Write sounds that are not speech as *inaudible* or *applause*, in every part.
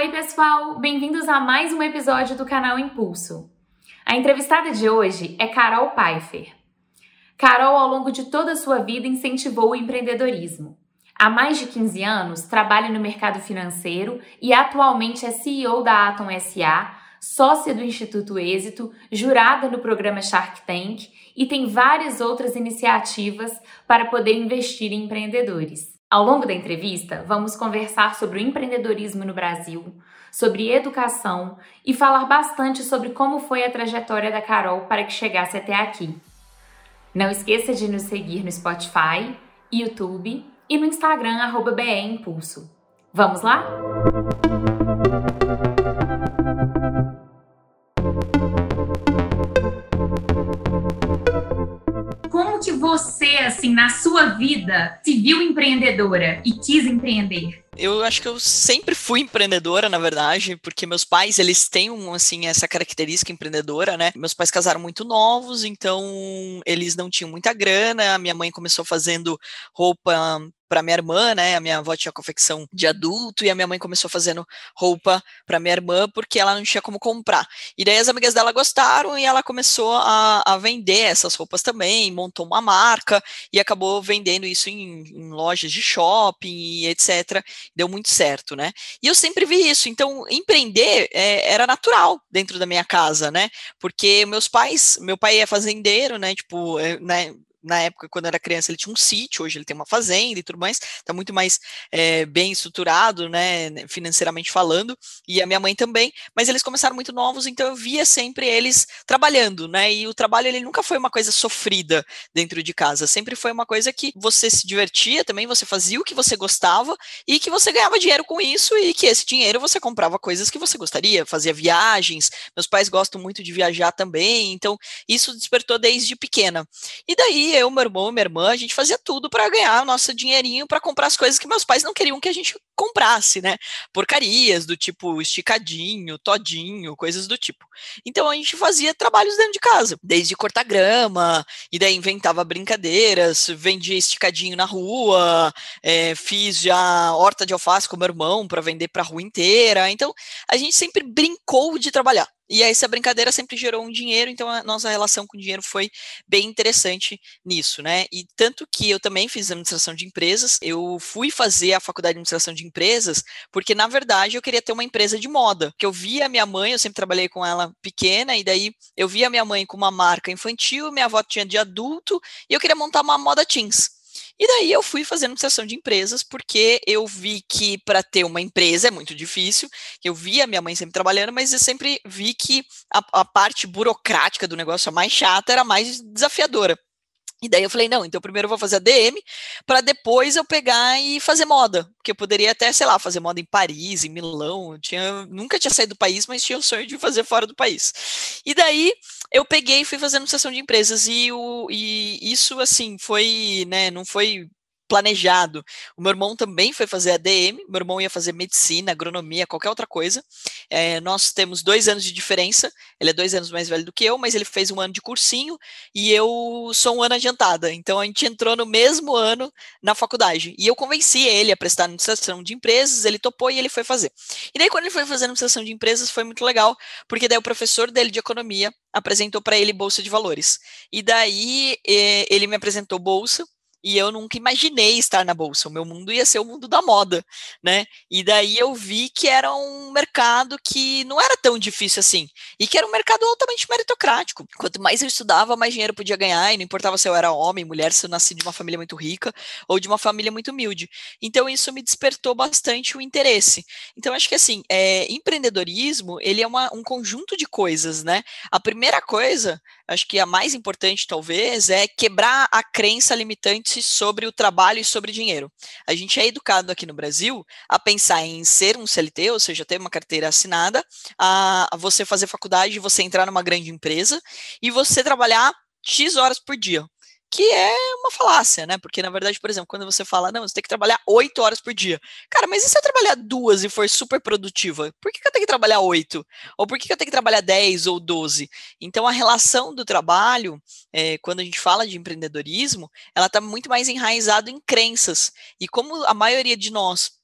Oi, pessoal! Bem-vindos a mais um episódio do canal Impulso. A entrevistada de hoje é Carol Pfeiffer. Carol, ao longo de toda a sua vida, incentivou o empreendedorismo. Há mais de 15 anos, trabalha no mercado financeiro e atualmente é CEO da Atom SA, sócia do Instituto Êxito, jurada no programa Shark Tank e tem várias outras iniciativas para poder investir em empreendedores. Ao longo da entrevista, vamos conversar sobre o empreendedorismo no Brasil, sobre educação e falar bastante sobre como foi a trajetória da Carol para que chegasse até aqui. Não esqueça de nos seguir no Spotify, YouTube e no Instagram BE Impulso. Vamos lá? que você, assim, na sua vida, se viu empreendedora e quis empreender? Eu acho que eu sempre fui empreendedora, na verdade, porque meus pais, eles têm, um, assim, essa característica empreendedora, né? Meus pais casaram muito novos, então eles não tinham muita grana. Minha mãe começou fazendo roupa para minha irmã, né? A minha avó tinha confecção de adulto e a minha mãe começou fazendo roupa para minha irmã porque ela não tinha como comprar. E daí as amigas dela gostaram e ela começou a, a vender essas roupas também, montou uma marca e acabou vendendo isso em, em lojas de shopping e etc. Deu muito certo, né? E eu sempre vi isso. Então, empreender é, era natural dentro da minha casa, né? Porque meus pais, meu pai é fazendeiro, né? Tipo, é, né? Na época, quando era criança, ele tinha um sítio, hoje ele tem uma fazenda e tudo mais, está muito mais é, bem estruturado, né, né, financeiramente falando, e a minha mãe também, mas eles começaram muito novos, então eu via sempre eles trabalhando, né, e o trabalho, ele nunca foi uma coisa sofrida dentro de casa, sempre foi uma coisa que você se divertia também, você fazia o que você gostava, e que você ganhava dinheiro com isso, e que esse dinheiro você comprava coisas que você gostaria, fazia viagens, meus pais gostam muito de viajar também, então isso despertou desde pequena. E daí, eu, meu irmão, minha irmã, a gente fazia tudo para ganhar o nosso dinheirinho para comprar as coisas que meus pais não queriam que a gente comprasse, né? Porcarias do tipo esticadinho, todinho, coisas do tipo. Então a gente fazia trabalhos dentro de casa, desde cortar grama, e daí inventava brincadeiras, vendia esticadinho na rua, é, fiz já horta de alface com meu irmão para vender para a rua inteira. Então a gente sempre brincou de trabalhar. E essa brincadeira sempre gerou um dinheiro, então a nossa relação com o dinheiro foi bem interessante nisso, né? E tanto que eu também fiz administração de empresas, eu fui fazer a faculdade de administração de empresas, porque na verdade eu queria ter uma empresa de moda, que eu via minha mãe, eu sempre trabalhei com ela pequena, e daí eu via minha mãe com uma marca infantil, minha avó tinha de adulto, e eu queria montar uma moda teens. E daí eu fui fazendo administração de empresas, porque eu vi que para ter uma empresa é muito difícil. Eu vi a minha mãe sempre trabalhando, mas eu sempre vi que a, a parte burocrática do negócio, a mais chata, era mais desafiadora. E daí eu falei, não, então primeiro eu vou fazer a DM, para depois eu pegar e fazer moda, porque eu poderia até, sei lá, fazer moda em Paris, em Milão, eu tinha, nunca tinha saído do país, mas tinha o sonho de fazer fora do país. E daí eu peguei e fui fazendo sessão de empresas, e, o, e isso, assim, foi, né, não foi planejado. O meu irmão também foi fazer ADM, meu irmão ia fazer medicina, agronomia, qualquer outra coisa. É, nós temos dois anos de diferença, ele é dois anos mais velho do que eu, mas ele fez um ano de cursinho e eu sou um ano adiantada. Então a gente entrou no mesmo ano na faculdade. E eu convenci ele a prestar administração de empresas, ele topou e ele foi fazer. E daí, quando ele foi fazer administração de empresas, foi muito legal, porque daí o professor dele de economia apresentou para ele bolsa de valores. E daí eh, ele me apresentou bolsa, e eu nunca imaginei estar na bolsa. O meu mundo ia ser o mundo da moda, né? E daí eu vi que era um mercado que não era tão difícil assim e que era um mercado altamente meritocrático. Quanto mais eu estudava, mais dinheiro podia ganhar e não importava se eu era homem, mulher, se eu nasci de uma família muito rica ou de uma família muito humilde. Então isso me despertou bastante o interesse. Então acho que assim, é, empreendedorismo ele é uma, um conjunto de coisas, né? A primeira coisa acho que a mais importante, talvez, é quebrar a crença limitante sobre o trabalho e sobre dinheiro. A gente é educado aqui no Brasil a pensar em ser um CLT, ou seja, ter uma carteira assinada, a você fazer faculdade, você entrar numa grande empresa e você trabalhar X horas por dia que é uma falácia, né? Porque, na verdade, por exemplo, quando você fala, não, você tem que trabalhar oito horas por dia. Cara, mas e se eu trabalhar duas e for super produtiva? Por que, que eu tenho que trabalhar oito? Ou por que, que eu tenho que trabalhar dez ou doze? Então, a relação do trabalho, é, quando a gente fala de empreendedorismo, ela está muito mais enraizada em crenças. E como a maioria de nós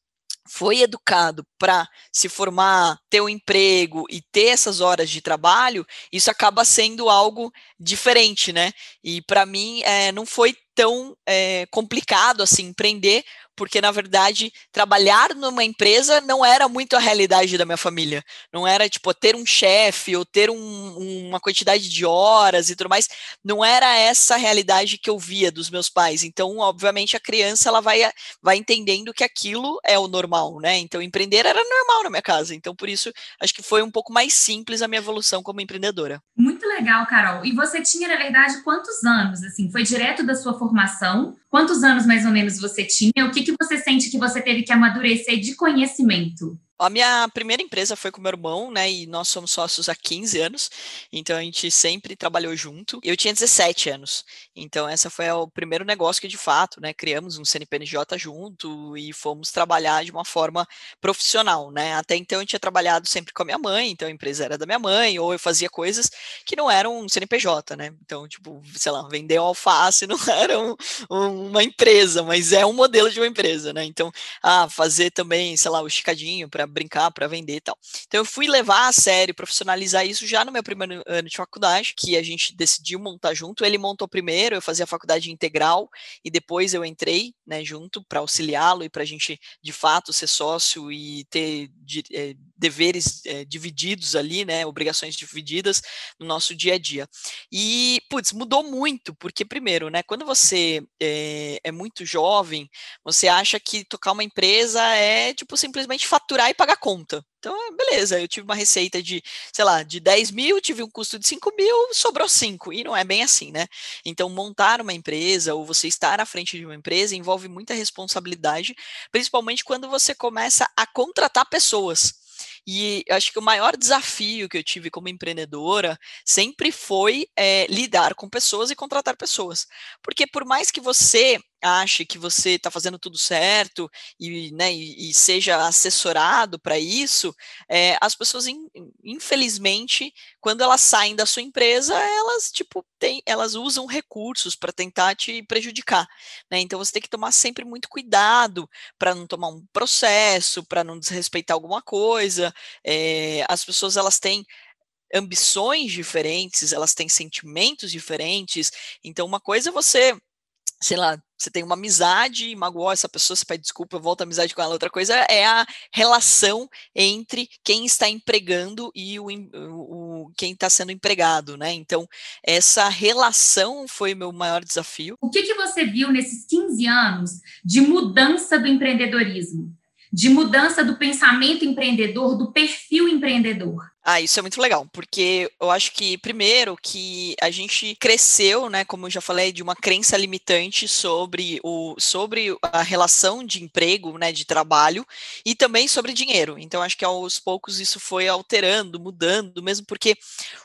foi educado para se formar, ter um emprego e ter essas horas de trabalho, isso acaba sendo algo diferente, né? E para mim é, não foi tão é, complicado assim empreender, porque na verdade trabalhar numa empresa não era muito a realidade da minha família. Não era tipo ter um chefe ou ter um, uma quantidade de horas e tudo mais. Não era essa a realidade que eu via dos meus pais. Então, obviamente, a criança ela vai, vai entendendo que aquilo é o normal, né? Então, empreender era normal na minha casa. Então, por isso, acho que foi um pouco mais simples a minha evolução como empreendedora. Muito legal, Carol. E você tinha, na verdade, quantos anos? Assim, foi direto da sua formação? Quantos anos mais ou menos você tinha? O que, que você sente que você teve que amadurecer de conhecimento? A minha primeira empresa foi com meu irmão, né? E nós somos sócios há 15 anos, então a gente sempre trabalhou junto. Eu tinha 17 anos, então essa foi o primeiro negócio que de fato, né? Criamos um CNPJ junto e fomos trabalhar de uma forma profissional, né? Até então eu tinha trabalhado sempre com a minha mãe, então a empresa era da minha mãe, ou eu fazia coisas que não eram um CNPJ, né? Então, tipo, sei lá, vender alface *laughs* não era um, um, uma empresa, mas é um modelo de uma empresa, né? Então, ah, fazer também, sei lá, o esticadinho para brincar, para vender e tal. Então eu fui levar a sério, profissionalizar isso já no meu primeiro ano de faculdade, que a gente decidiu montar junto. Ele montou primeiro, eu fazia a faculdade integral e depois eu entrei, né, junto para auxiliá-lo e para a gente de fato ser sócio e ter de, é, deveres é, divididos ali, né, obrigações divididas no nosso dia a dia. E putz, mudou muito, porque primeiro, né, quando você é, é muito jovem, você acha que tocar uma empresa é tipo simplesmente faturar e pagar conta. Então, é, beleza, eu tive uma receita de, sei lá, de 10 mil, tive um custo de 5 mil, sobrou 5. E não é bem assim, né? Então, montar uma empresa ou você estar à frente de uma empresa envolve muita responsabilidade, principalmente quando você começa a contratar pessoas. E acho que o maior desafio que eu tive como empreendedora sempre foi é, lidar com pessoas e contratar pessoas. Porque por mais que você ache que você está fazendo tudo certo e, né, e, e seja assessorado para isso, é, as pessoas, in, infelizmente, quando elas saem da sua empresa, elas tipo tem, elas usam recursos para tentar te prejudicar. Né? Então você tem que tomar sempre muito cuidado para não tomar um processo, para não desrespeitar alguma coisa. É, as pessoas elas têm ambições diferentes, elas têm sentimentos diferentes. Então, uma coisa é você sei lá, você tem uma amizade, magoou essa pessoa, você pede desculpa, volta a amizade com ela. Outra coisa é a relação entre quem está empregando e o, o quem está sendo empregado, né? Então, essa relação foi meu maior desafio. O que, que você viu nesses 15 anos de mudança do empreendedorismo? De mudança do pensamento empreendedor, do perfil empreendedor? Ah, isso é muito legal, porque eu acho que, primeiro, que a gente cresceu, né, como eu já falei, de uma crença limitante sobre, o, sobre a relação de emprego, né, de trabalho, e também sobre dinheiro. Então, acho que aos poucos isso foi alterando, mudando, mesmo porque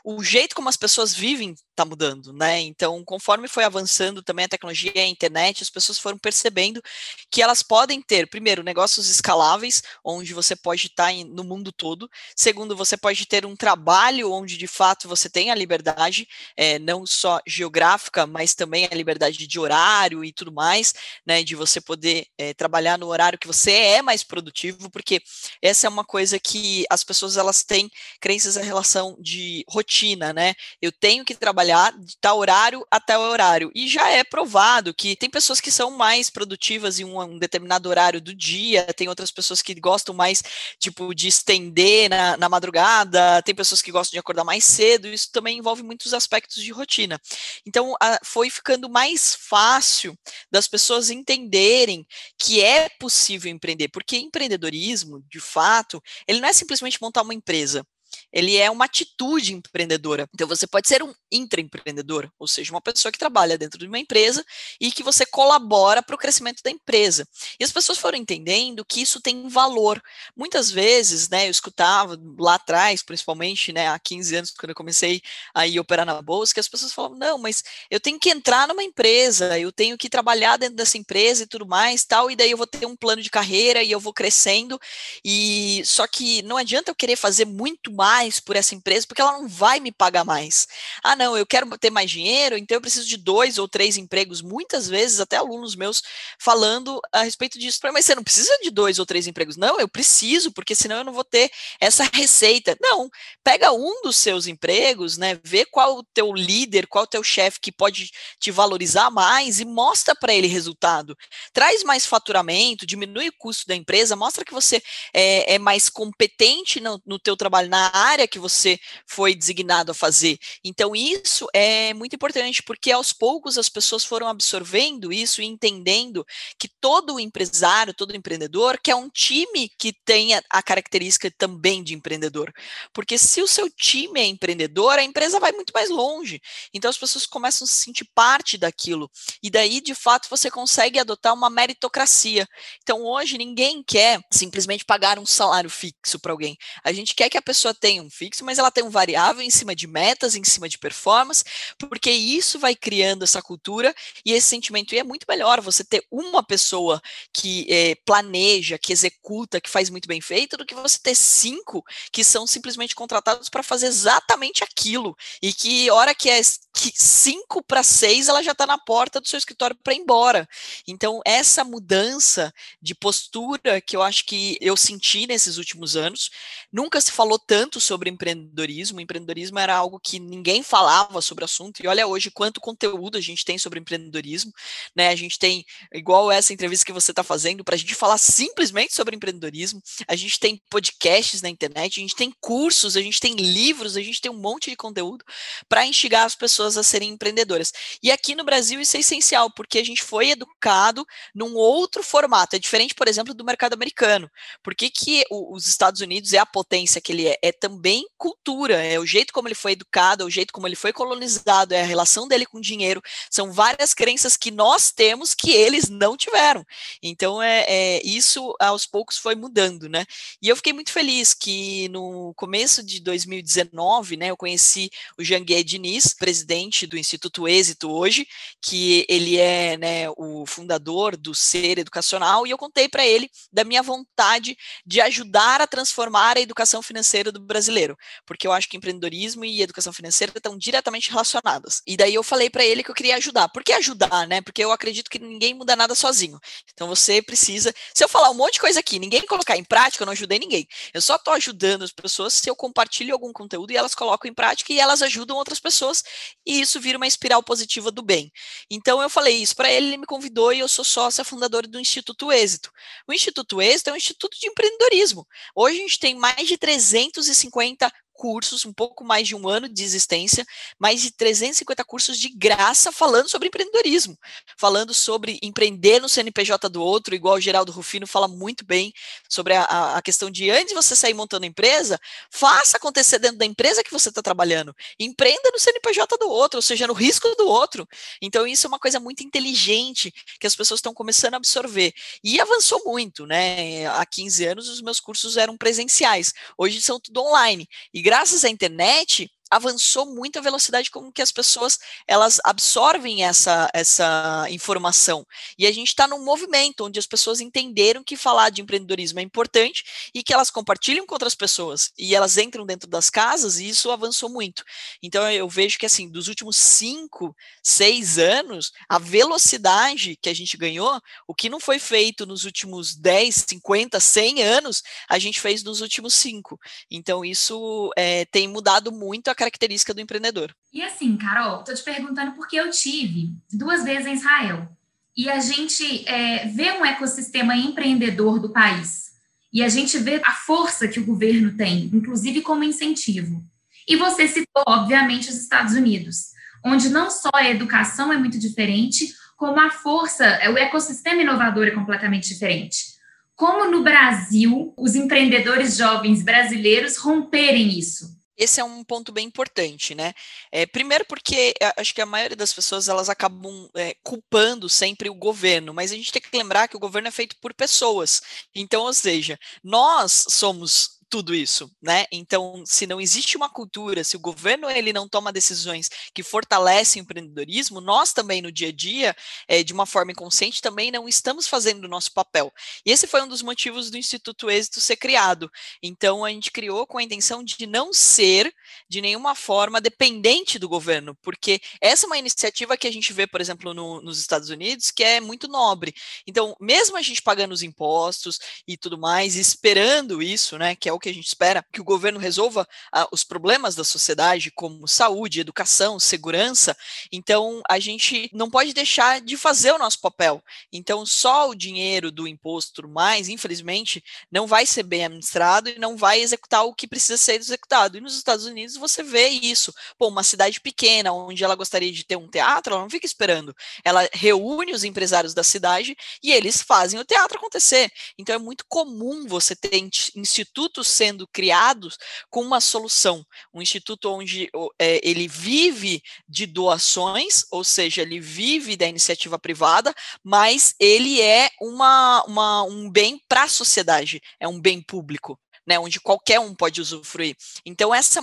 o jeito como as pessoas vivem está mudando, né? Então, conforme foi avançando também a tecnologia, a internet, as pessoas foram percebendo que elas podem ter, primeiro, negócios escaláveis, onde você pode estar tá no mundo todo. Segundo, você pode ter um trabalho onde de fato você tem a liberdade, é, não só geográfica, mas também a liberdade de horário e tudo mais, né, de você poder é, trabalhar no horário que você é mais produtivo, porque essa é uma coisa que as pessoas elas têm crenças em relação de rotina, né? Eu tenho que trabalhar de tal horário até o horário e já é provado que tem pessoas que são mais produtivas em um, um determinado horário do dia, tem outras pessoas que gostam mais tipo de estender na, na madrugada tem pessoas que gostam de acordar mais cedo, isso também envolve muitos aspectos de rotina. Então, foi ficando mais fácil das pessoas entenderem que é possível empreender, porque empreendedorismo, de fato, ele não é simplesmente montar uma empresa ele é uma atitude empreendedora. Então você pode ser um intraempreendedor, ou seja, uma pessoa que trabalha dentro de uma empresa e que você colabora para o crescimento da empresa. E as pessoas foram entendendo que isso tem valor. Muitas vezes, né, eu escutava lá atrás, principalmente, né, há 15 anos quando eu comecei a ir operar na bolsa, que as pessoas falavam: "Não, mas eu tenho que entrar numa empresa, eu tenho que trabalhar dentro dessa empresa e tudo mais, tal, e daí eu vou ter um plano de carreira e eu vou crescendo". E só que não adianta eu querer fazer muito mais por essa empresa porque ela não vai me pagar mais. Ah, não, eu quero ter mais dinheiro, então eu preciso de dois ou três empregos. Muitas vezes, até alunos meus falando a respeito disso. Mas você não precisa de dois ou três empregos. Não, eu preciso, porque senão eu não vou ter essa receita. Não, pega um dos seus empregos, né? Vê qual o teu líder, qual o teu chefe que pode te valorizar mais e mostra para ele resultado. Traz mais faturamento, diminui o custo da empresa, mostra que você é, é mais competente no, no teu trabalho, na área que você foi designado a fazer. Então, isso é muito importante, porque aos poucos as pessoas foram absorvendo isso e entendendo que todo empresário, todo empreendedor quer um time que tenha a característica também de empreendedor. Porque se o seu time é empreendedor, a empresa vai muito mais longe. Então, as pessoas começam a se sentir parte daquilo. E daí, de fato, você consegue adotar uma meritocracia. Então, hoje, ninguém quer simplesmente pagar um salário fixo para alguém. A gente quer que a pessoa tenha um fixo, mas ela tenha um variável em cima de metas, em cima de performance, porque isso vai criando essa cultura e esse sentimento. E é muito melhor você ter uma pessoa que é, planeja, que executa, que faz muito bem feito, do que você ter cinco que são simplesmente contratados para fazer exatamente aquilo. E que hora que é que cinco para seis, ela já está na porta do seu escritório para ir embora. Então, essa mudança de postura que eu acho que eu senti nesses últimos anos, nunca se falou tanto sobre empreendedorismo. Empreendedorismo era algo que ninguém falava sobre o assunto. E olha hoje quanto conteúdo a gente tem sobre empreendedorismo. Né? A gente tem, igual essa entrevista que você está fazendo, para a gente falar simplesmente sobre empreendedorismo. A gente tem podcasts na internet, a gente tem cursos, a gente tem livros, a gente tem um monte de conteúdo para instigar as pessoas a serem empreendedoras. E aqui no Brasil isso é essencial, porque a gente foi educado num outro formato. É diferente, por exemplo, do mercado americano. Por que, que os Estados Unidos é a potência que ele é? É também cultura, é o jeito como ele foi educado, é o jeito como ele foi colonizado, é a relação dele com o dinheiro. São várias crenças que nós temos que eles não tiveram. Então, é, é isso aos poucos foi mudando, né? E eu fiquei muito feliz que no começo de 2019, né, eu conheci o Janguier Diniz, presidente do Instituto Êxito hoje, que ele é né, o fundador do Ser Educacional, e eu contei para ele da minha vontade de ajudar a transformar a educação financeira do brasileiro, porque eu acho que empreendedorismo e educação financeira estão diretamente relacionadas. E daí eu falei para ele que eu queria ajudar. Por que ajudar, né? Porque eu acredito que ninguém muda nada sozinho. Então você precisa. Se eu falar um monte de coisa aqui, ninguém colocar em prática, eu não ajudei ninguém. Eu só estou ajudando as pessoas se eu compartilho algum conteúdo e elas colocam em prática e elas ajudam outras pessoas e isso vira uma espiral positiva do bem. Então eu falei isso para ele, ele me convidou e eu sou sócia fundadora do Instituto Êxito. O Instituto Êxito é um instituto de empreendedorismo. Hoje a gente tem mais de 350 50 cursos, um pouco mais de um ano de existência, mais de 350 cursos de graça falando sobre empreendedorismo, falando sobre empreender no CNPJ do outro, igual o Geraldo Rufino fala muito bem sobre a, a questão de antes de você sair montando empresa, faça acontecer dentro da empresa que você está trabalhando, empreenda no CNPJ do outro, ou seja, no risco do outro. Então, isso é uma coisa muito inteligente que as pessoas estão começando a absorver. E avançou muito, né? Há 15 anos, os meus cursos eram presenciais, hoje são tudo online. E graças à internet, avançou muito a velocidade com que as pessoas elas absorvem essa, essa informação. E a gente está num movimento onde as pessoas entenderam que falar de empreendedorismo é importante e que elas compartilham com outras pessoas e elas entram dentro das casas e isso avançou muito. Então eu vejo que assim, dos últimos cinco, seis anos, a velocidade que a gente ganhou, o que não foi feito nos últimos 10, 50, 100 anos, a gente fez nos últimos cinco. Então isso é, tem mudado muito a característica do empreendedor. E assim, Carol, tô te perguntando porque eu tive duas vezes em Israel e a gente é, vê um ecossistema empreendedor do país e a gente vê a força que o governo tem, inclusive como incentivo. E você citou, obviamente, os Estados Unidos, onde não só a educação é muito diferente, como a força, o ecossistema inovador é completamente diferente. Como no Brasil, os empreendedores jovens brasileiros romperem isso? Esse é um ponto bem importante, né? É, primeiro porque acho que a maioria das pessoas elas acabam é, culpando sempre o governo, mas a gente tem que lembrar que o governo é feito por pessoas. Então, ou seja, nós somos tudo isso, né? Então, se não existe uma cultura, se o governo ele não toma decisões que fortalecem o empreendedorismo, nós também no dia a dia, é, de uma forma inconsciente, também não estamos fazendo o nosso papel. E esse foi um dos motivos do Instituto Êxito ser criado. Então, a gente criou com a intenção de não ser, de nenhuma forma, dependente do governo, porque essa é uma iniciativa que a gente vê, por exemplo, no, nos Estados Unidos, que é muito nobre. Então, mesmo a gente pagando os impostos e tudo mais, esperando isso, né, que é o que a gente espera, que o governo resolva ah, os problemas da sociedade, como saúde, educação, segurança. Então, a gente não pode deixar de fazer o nosso papel. Então, só o dinheiro do imposto mais, infelizmente, não vai ser bem administrado e não vai executar o que precisa ser executado. E nos Estados Unidos você vê isso. Pô, uma cidade pequena, onde ela gostaria de ter um teatro, ela não fica esperando. Ela reúne os empresários da cidade e eles fazem o teatro acontecer. Então, é muito comum você ter institutos sendo criados com uma solução, um instituto onde é, ele vive de doações, ou seja, ele vive da iniciativa privada, mas ele é uma, uma um bem para a sociedade, é um bem público. Né, onde qualquer um pode usufruir. Então, essa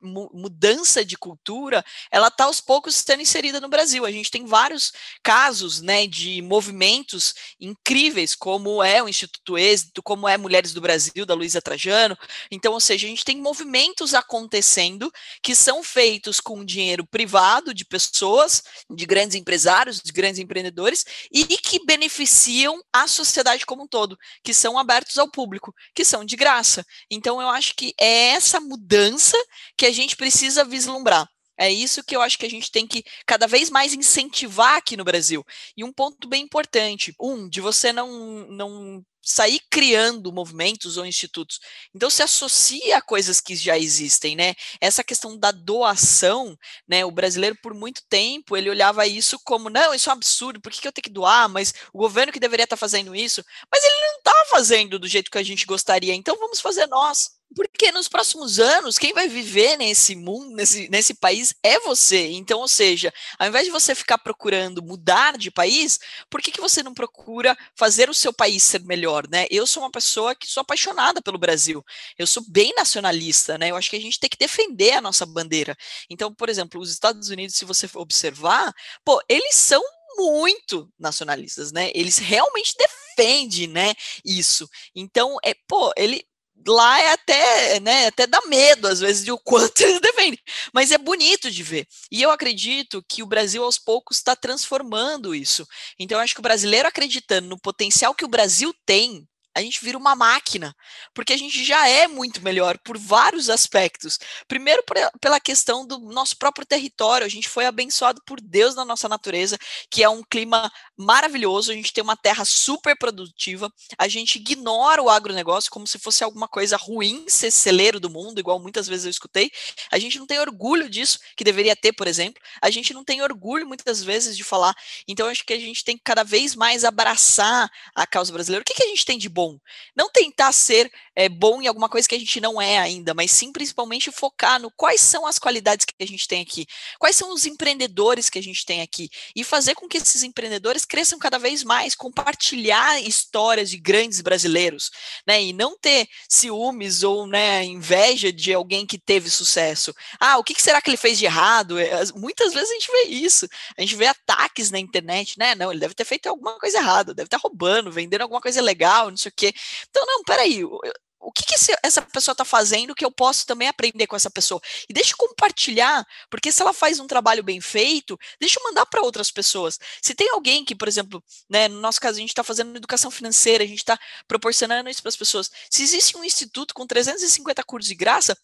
mudança de cultura, ela está aos poucos sendo inserida no Brasil. A gente tem vários casos né, de movimentos incríveis, como é o Instituto Êxito, como é Mulheres do Brasil, da Luísa Trajano. Então, ou seja, a gente tem movimentos acontecendo que são feitos com dinheiro privado de pessoas, de grandes empresários, de grandes empreendedores, e que beneficiam a sociedade como um todo, que são abertos ao público, que são de graça. Então, eu acho que é essa mudança que a gente precisa vislumbrar. É isso que eu acho que a gente tem que cada vez mais incentivar aqui no Brasil. E um ponto bem importante, um, de você não, não sair criando movimentos ou institutos. Então se associa a coisas que já existem, né? Essa questão da doação, né? O brasileiro por muito tempo ele olhava isso como não, isso é um absurdo, por que, que eu tenho que doar? Mas o governo que deveria estar fazendo isso, mas ele não está fazendo do jeito que a gente gostaria. Então vamos fazer nós. Porque nos próximos anos, quem vai viver nesse mundo, nesse, nesse país, é você. Então, ou seja, ao invés de você ficar procurando mudar de país, por que, que você não procura fazer o seu país ser melhor, né? Eu sou uma pessoa que sou apaixonada pelo Brasil. Eu sou bem nacionalista, né? Eu acho que a gente tem que defender a nossa bandeira. Então, por exemplo, os Estados Unidos, se você observar, pô, eles são muito nacionalistas, né? Eles realmente defendem, né, isso. Então, é, pô, ele lá é até, né, até dá medo às vezes de o quanto *laughs* eles defendem, mas é bonito de ver. E eu acredito que o Brasil aos poucos está transformando isso. Então eu acho que o brasileiro acreditando no potencial que o Brasil tem a gente vira uma máquina, porque a gente já é muito melhor por vários aspectos. Primeiro, pela questão do nosso próprio território, a gente foi abençoado por Deus na nossa natureza, que é um clima maravilhoso, a gente tem uma terra super produtiva, a gente ignora o agronegócio como se fosse alguma coisa ruim ser celeiro do mundo, igual muitas vezes eu escutei. A gente não tem orgulho disso, que deveria ter, por exemplo. A gente não tem orgulho muitas vezes de falar. Então, acho que a gente tem que cada vez mais abraçar a causa brasileira. O que, que a gente tem de bom? Bom. Não tentar ser é, bom em alguma coisa que a gente não é ainda, mas sim principalmente focar no quais são as qualidades que a gente tem aqui, quais são os empreendedores que a gente tem aqui, e fazer com que esses empreendedores cresçam cada vez mais, compartilhar histórias de grandes brasileiros, né? E não ter ciúmes ou né, inveja de alguém que teve sucesso. Ah, o que, será que ele fez de errado? É, muitas vezes a gente vê isso, a gente vê ataques na internet, né? Não, ele deve ter feito alguma coisa errada, deve estar roubando, vendendo alguma coisa legal, não sei o quê. Então, não, peraí, o que, que essa pessoa está fazendo que eu posso também aprender com essa pessoa? E deixa eu compartilhar, porque se ela faz um trabalho bem feito, deixa eu mandar para outras pessoas. Se tem alguém que, por exemplo, né, no nosso caso, a gente está fazendo educação financeira, a gente está proporcionando isso para as pessoas. Se existe um instituto com 350 cursos de graça,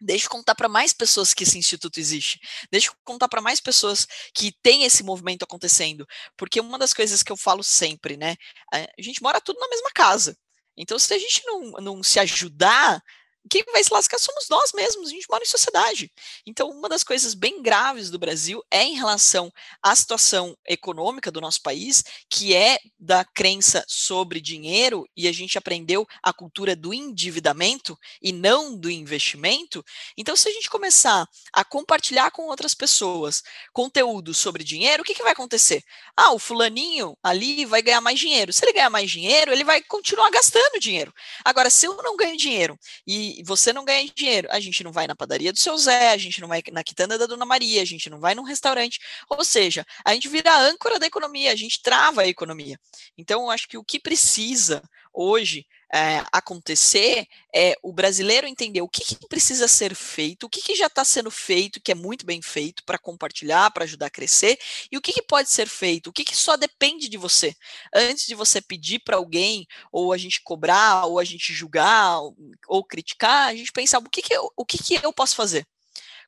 Deixa eu contar para mais pessoas que esse instituto existe. Deixa eu contar para mais pessoas que tem esse movimento acontecendo. Porque uma das coisas que eu falo sempre, né? A gente mora tudo na mesma casa. Então, se a gente não, não se ajudar, quem vai se lascar somos nós mesmos, a gente mora em sociedade. Então, uma das coisas bem graves do Brasil é em relação à situação econômica do nosso país, que é da crença sobre dinheiro, e a gente aprendeu a cultura do endividamento e não do investimento. Então, se a gente começar a compartilhar com outras pessoas conteúdo sobre dinheiro, o que, que vai acontecer? Ah, o fulaninho ali vai ganhar mais dinheiro. Se ele ganhar mais dinheiro, ele vai continuar gastando dinheiro. Agora, se eu não ganho dinheiro e e você não ganha dinheiro, a gente não vai na padaria do seu Zé, a gente não vai na quitanda da Dona Maria, a gente não vai num restaurante. Ou seja, a gente vira a âncora da economia, a gente trava a economia. Então, eu acho que o que precisa hoje é, acontecer é o brasileiro entender o que, que precisa ser feito, o que, que já está sendo feito, que é muito bem feito, para compartilhar, para ajudar a crescer, e o que, que pode ser feito, o que, que só depende de você. Antes de você pedir para alguém, ou a gente cobrar, ou a gente julgar, ou, ou criticar, a gente pensar o que, que, eu, o que, que eu posso fazer.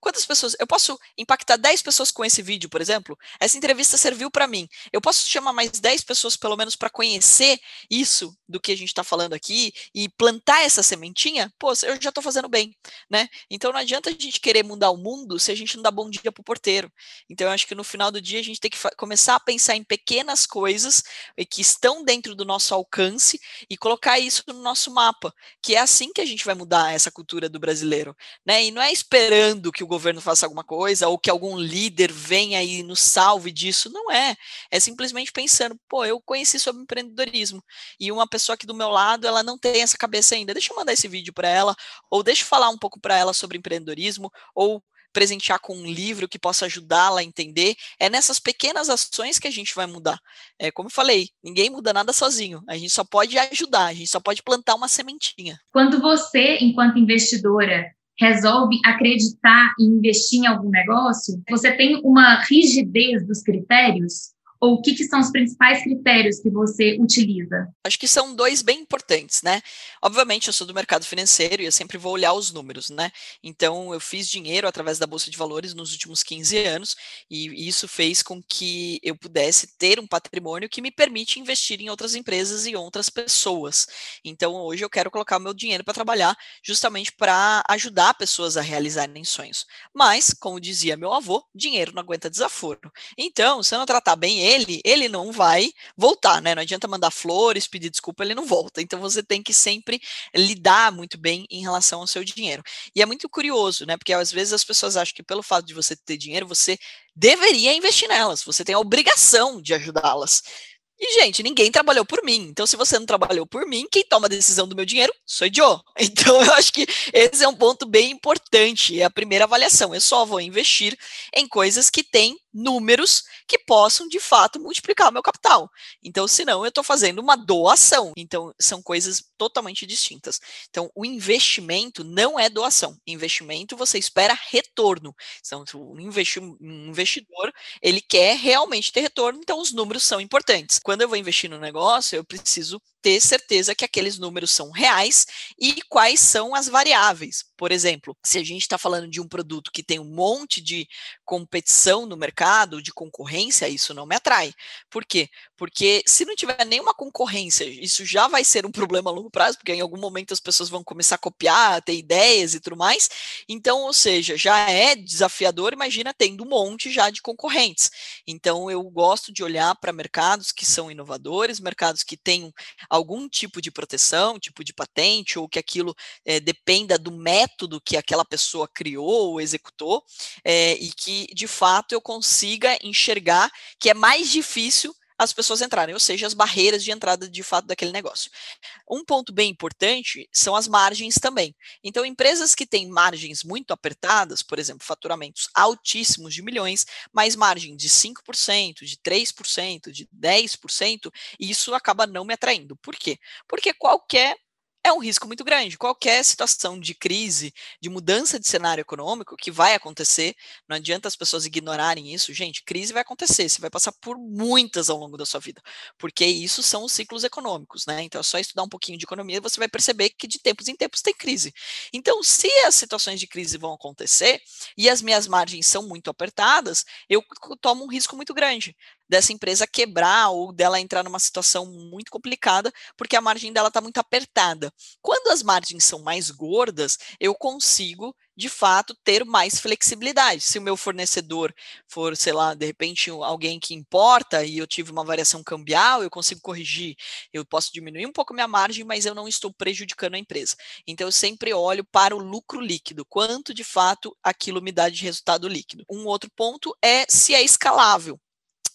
Quantas pessoas. Eu posso impactar 10 pessoas com esse vídeo, por exemplo? Essa entrevista serviu para mim. Eu posso chamar mais 10 pessoas, pelo menos, para conhecer isso do que a gente está falando aqui e plantar essa sementinha? Pô, eu já estou fazendo bem, né? Então não adianta a gente querer mudar o mundo se a gente não dá bom dia pro porteiro. Então eu acho que no final do dia a gente tem que começar a pensar em pequenas coisas que estão dentro do nosso alcance e colocar isso no nosso mapa, que é assim que a gente vai mudar essa cultura do brasileiro, né? E não é esperando que o governo faça alguma coisa ou que algum líder venha e nos salve disso. Não é. É simplesmente pensando, pô, eu conheci sobre empreendedorismo e uma pessoa aqui do meu lado, ela não tem essa cabeça ainda. Deixa eu mandar esse vídeo para ela, ou deixa eu falar um pouco para ela sobre empreendedorismo, ou presentear com um livro que possa ajudá-la a entender. É nessas pequenas ações que a gente vai mudar. É como eu falei, ninguém muda nada sozinho. A gente só pode ajudar, a gente só pode plantar uma sementinha. Quando você, enquanto investidora, resolve acreditar e investir em algum negócio, você tem uma rigidez dos critérios ou o que, que, são os principais critérios que você utiliza? Acho que são dois bem importantes, né? Obviamente, eu sou do mercado financeiro e eu sempre vou olhar os números, né? Então, eu fiz dinheiro através da Bolsa de Valores nos últimos 15 anos e isso fez com que eu pudesse ter um patrimônio que me permite investir em outras empresas e outras pessoas. Então, hoje eu quero colocar o meu dinheiro para trabalhar justamente para ajudar pessoas a realizarem sonhos. Mas, como dizia meu avô, dinheiro não aguenta desaforo. Então, se eu não tratar bem ele, ele não vai voltar, né? Não adianta mandar flores, pedir desculpa, ele não volta. Então você tem que sempre lidar muito bem em relação ao seu dinheiro. E é muito curioso, né? Porque às vezes as pessoas acham que pelo fato de você ter dinheiro, você deveria investir nelas, você tem a obrigação de ajudá-las. E, gente, ninguém trabalhou por mim. Então, se você não trabalhou por mim, quem toma a decisão do meu dinheiro sou eu. *laughs* Então, eu acho que esse é um ponto bem importante. É a primeira avaliação. Eu só vou investir em coisas que têm números que possam, de fato, multiplicar o meu capital. Então, senão, eu estou fazendo uma doação. Então, são coisas totalmente distintas. Então, o investimento não é doação. Investimento, você espera retorno. Então, o investidor, ele quer realmente ter retorno, então os números são importantes. Quando eu vou investir no negócio, eu preciso ter certeza que aqueles números são reais e quais são as variáveis. Por exemplo, se a gente está falando de um produto que tem um monte de competição no mercado, de concorrência, isso não me atrai. Por quê? Porque se não tiver nenhuma concorrência, isso já vai ser um *laughs* problema a longo prazo, porque em algum momento as pessoas vão começar a copiar, ter ideias e tudo mais. Então, ou seja, já é desafiador, imagina tendo um monte já de concorrentes. Então, eu gosto de olhar para mercados que são inovadores, mercados que têm algum tipo de proteção, tipo de patente, ou que aquilo é, dependa do método que aquela pessoa criou ou executou, é, e que de fato eu consiga enxergar que é mais difícil as pessoas entrarem, ou seja, as barreiras de entrada de fato daquele negócio. Um ponto bem importante são as margens também. Então, empresas que têm margens muito apertadas, por exemplo, faturamentos altíssimos de milhões, mas margem de 5%, de 3%, de 10%, isso acaba não me atraindo. Por quê? Porque qualquer é um risco muito grande. Qualquer situação de crise, de mudança de cenário econômico que vai acontecer, não adianta as pessoas ignorarem isso, gente. Crise vai acontecer, você vai passar por muitas ao longo da sua vida, porque isso são os ciclos econômicos, né? Então é só estudar um pouquinho de economia e você vai perceber que de tempos em tempos tem crise. Então, se as situações de crise vão acontecer e as minhas margens são muito apertadas, eu tomo um risco muito grande dessa empresa quebrar ou dela entrar numa situação muito complicada, porque a margem dela está muito apertada. Quando as margens são mais gordas, eu consigo de fato ter mais flexibilidade. Se o meu fornecedor for, sei lá, de repente alguém que importa e eu tive uma variação cambial, eu consigo corrigir, eu posso diminuir um pouco minha margem, mas eu não estou prejudicando a empresa. Então eu sempre olho para o lucro líquido, quanto de fato aquilo me dá de resultado líquido. Um outro ponto é se é escalável.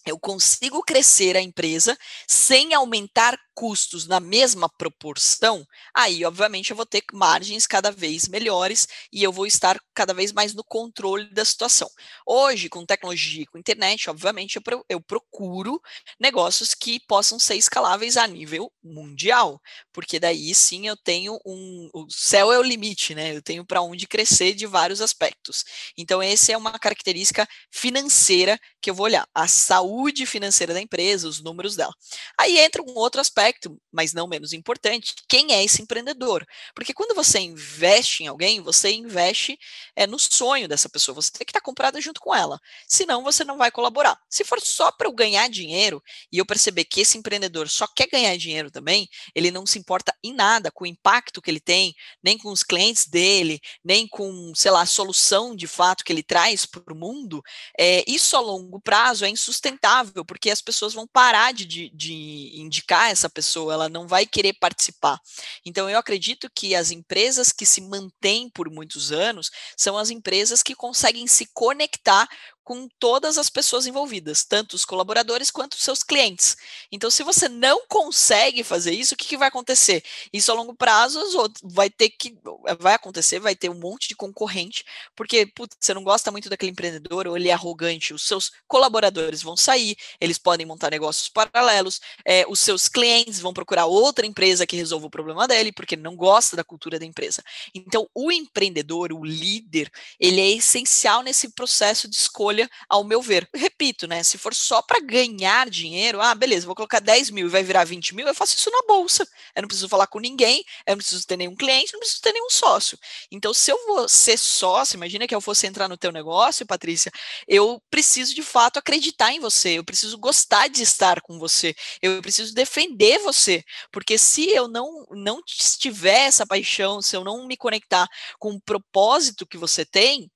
Eu consigo crescer a empresa sem aumentar custos na mesma proporção, aí, obviamente, eu vou ter margens cada vez melhores e eu vou estar cada vez mais no controle da situação. Hoje, com tecnologia com internet, obviamente, eu, eu procuro negócios que possam ser escaláveis a nível mundial, porque daí sim eu tenho um. O céu é o limite, né? Eu tenho para onde crescer de vários aspectos. Então, essa é uma característica financeira que eu vou olhar. A saúde financeira da empresa, os números dela. Aí entra um outro aspecto aspecto, mas não menos importante, quem é esse empreendedor? Porque quando você investe em alguém, você investe é, no sonho dessa pessoa, você tem que estar comprada junto com ela, senão você não vai colaborar. Se for só para eu ganhar dinheiro e eu perceber que esse empreendedor só quer ganhar dinheiro também, ele não se importa em nada com o impacto que ele tem, nem com os clientes dele, nem com, sei lá, a solução de fato que ele traz para o mundo, é, isso a longo prazo é insustentável, porque as pessoas vão parar de, de, de indicar essa pessoa, ela não vai querer participar. Então, eu acredito que as empresas que se mantêm por muitos anos são as empresas que conseguem se conectar com todas as pessoas envolvidas, tanto os colaboradores quanto os seus clientes. Então, se você não consegue fazer isso, o que, que vai acontecer? Isso a longo prazo vai ter que vai acontecer, vai ter um monte de concorrente, porque putz, você não gosta muito daquele empreendedor ou ele é arrogante, os seus colaboradores vão sair, eles podem montar negócios paralelos, é, os seus clientes vão procurar outra empresa que resolva o problema dele, porque não gosta da cultura da empresa. Então, o empreendedor, o líder, ele é essencial nesse processo de escolha escolha, ao meu ver. Repito, né? Se for só para ganhar dinheiro, ah, beleza, vou colocar 10 mil e vai virar 20 mil, eu faço isso na bolsa. Eu não preciso falar com ninguém, eu não preciso ter nenhum cliente, não preciso ter nenhum sócio. Então, se eu vou ser sócio, imagina que eu fosse entrar no teu negócio, Patrícia, eu preciso de fato acreditar em você, eu preciso gostar de estar com você, eu preciso defender você, porque se eu não não tiver essa paixão, se eu não me conectar com o propósito que você tem,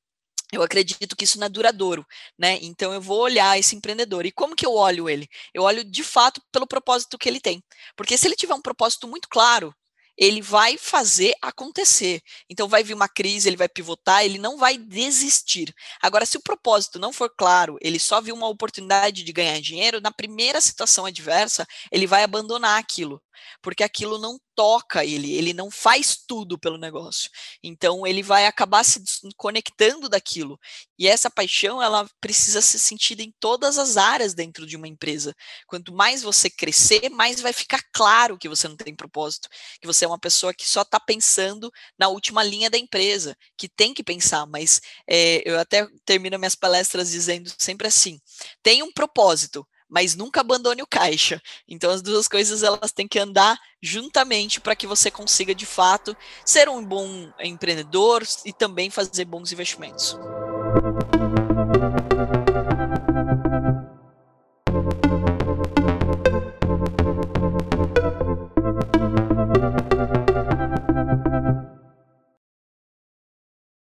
eu acredito que isso não é duradouro, né? Então eu vou olhar esse empreendedor. E como que eu olho ele? Eu olho de fato pelo propósito que ele tem. Porque se ele tiver um propósito muito claro, ele vai fazer acontecer. Então vai vir uma crise, ele vai pivotar, ele não vai desistir. Agora, se o propósito não for claro, ele só viu uma oportunidade de ganhar dinheiro, na primeira situação adversa, ele vai abandonar aquilo porque aquilo não toca ele, ele não faz tudo pelo negócio. Então ele vai acabar se conectando daquilo. E essa paixão, ela precisa ser sentida em todas as áreas dentro de uma empresa. Quanto mais você crescer, mais vai ficar claro que você não tem propósito, que você é uma pessoa que só está pensando na última linha da empresa, que tem que pensar, mas é, eu até termino minhas palestras dizendo sempre assim: tem um propósito, mas nunca abandone o caixa. Então as duas coisas elas têm que andar juntamente para que você consiga de fato ser um bom empreendedor e também fazer bons investimentos.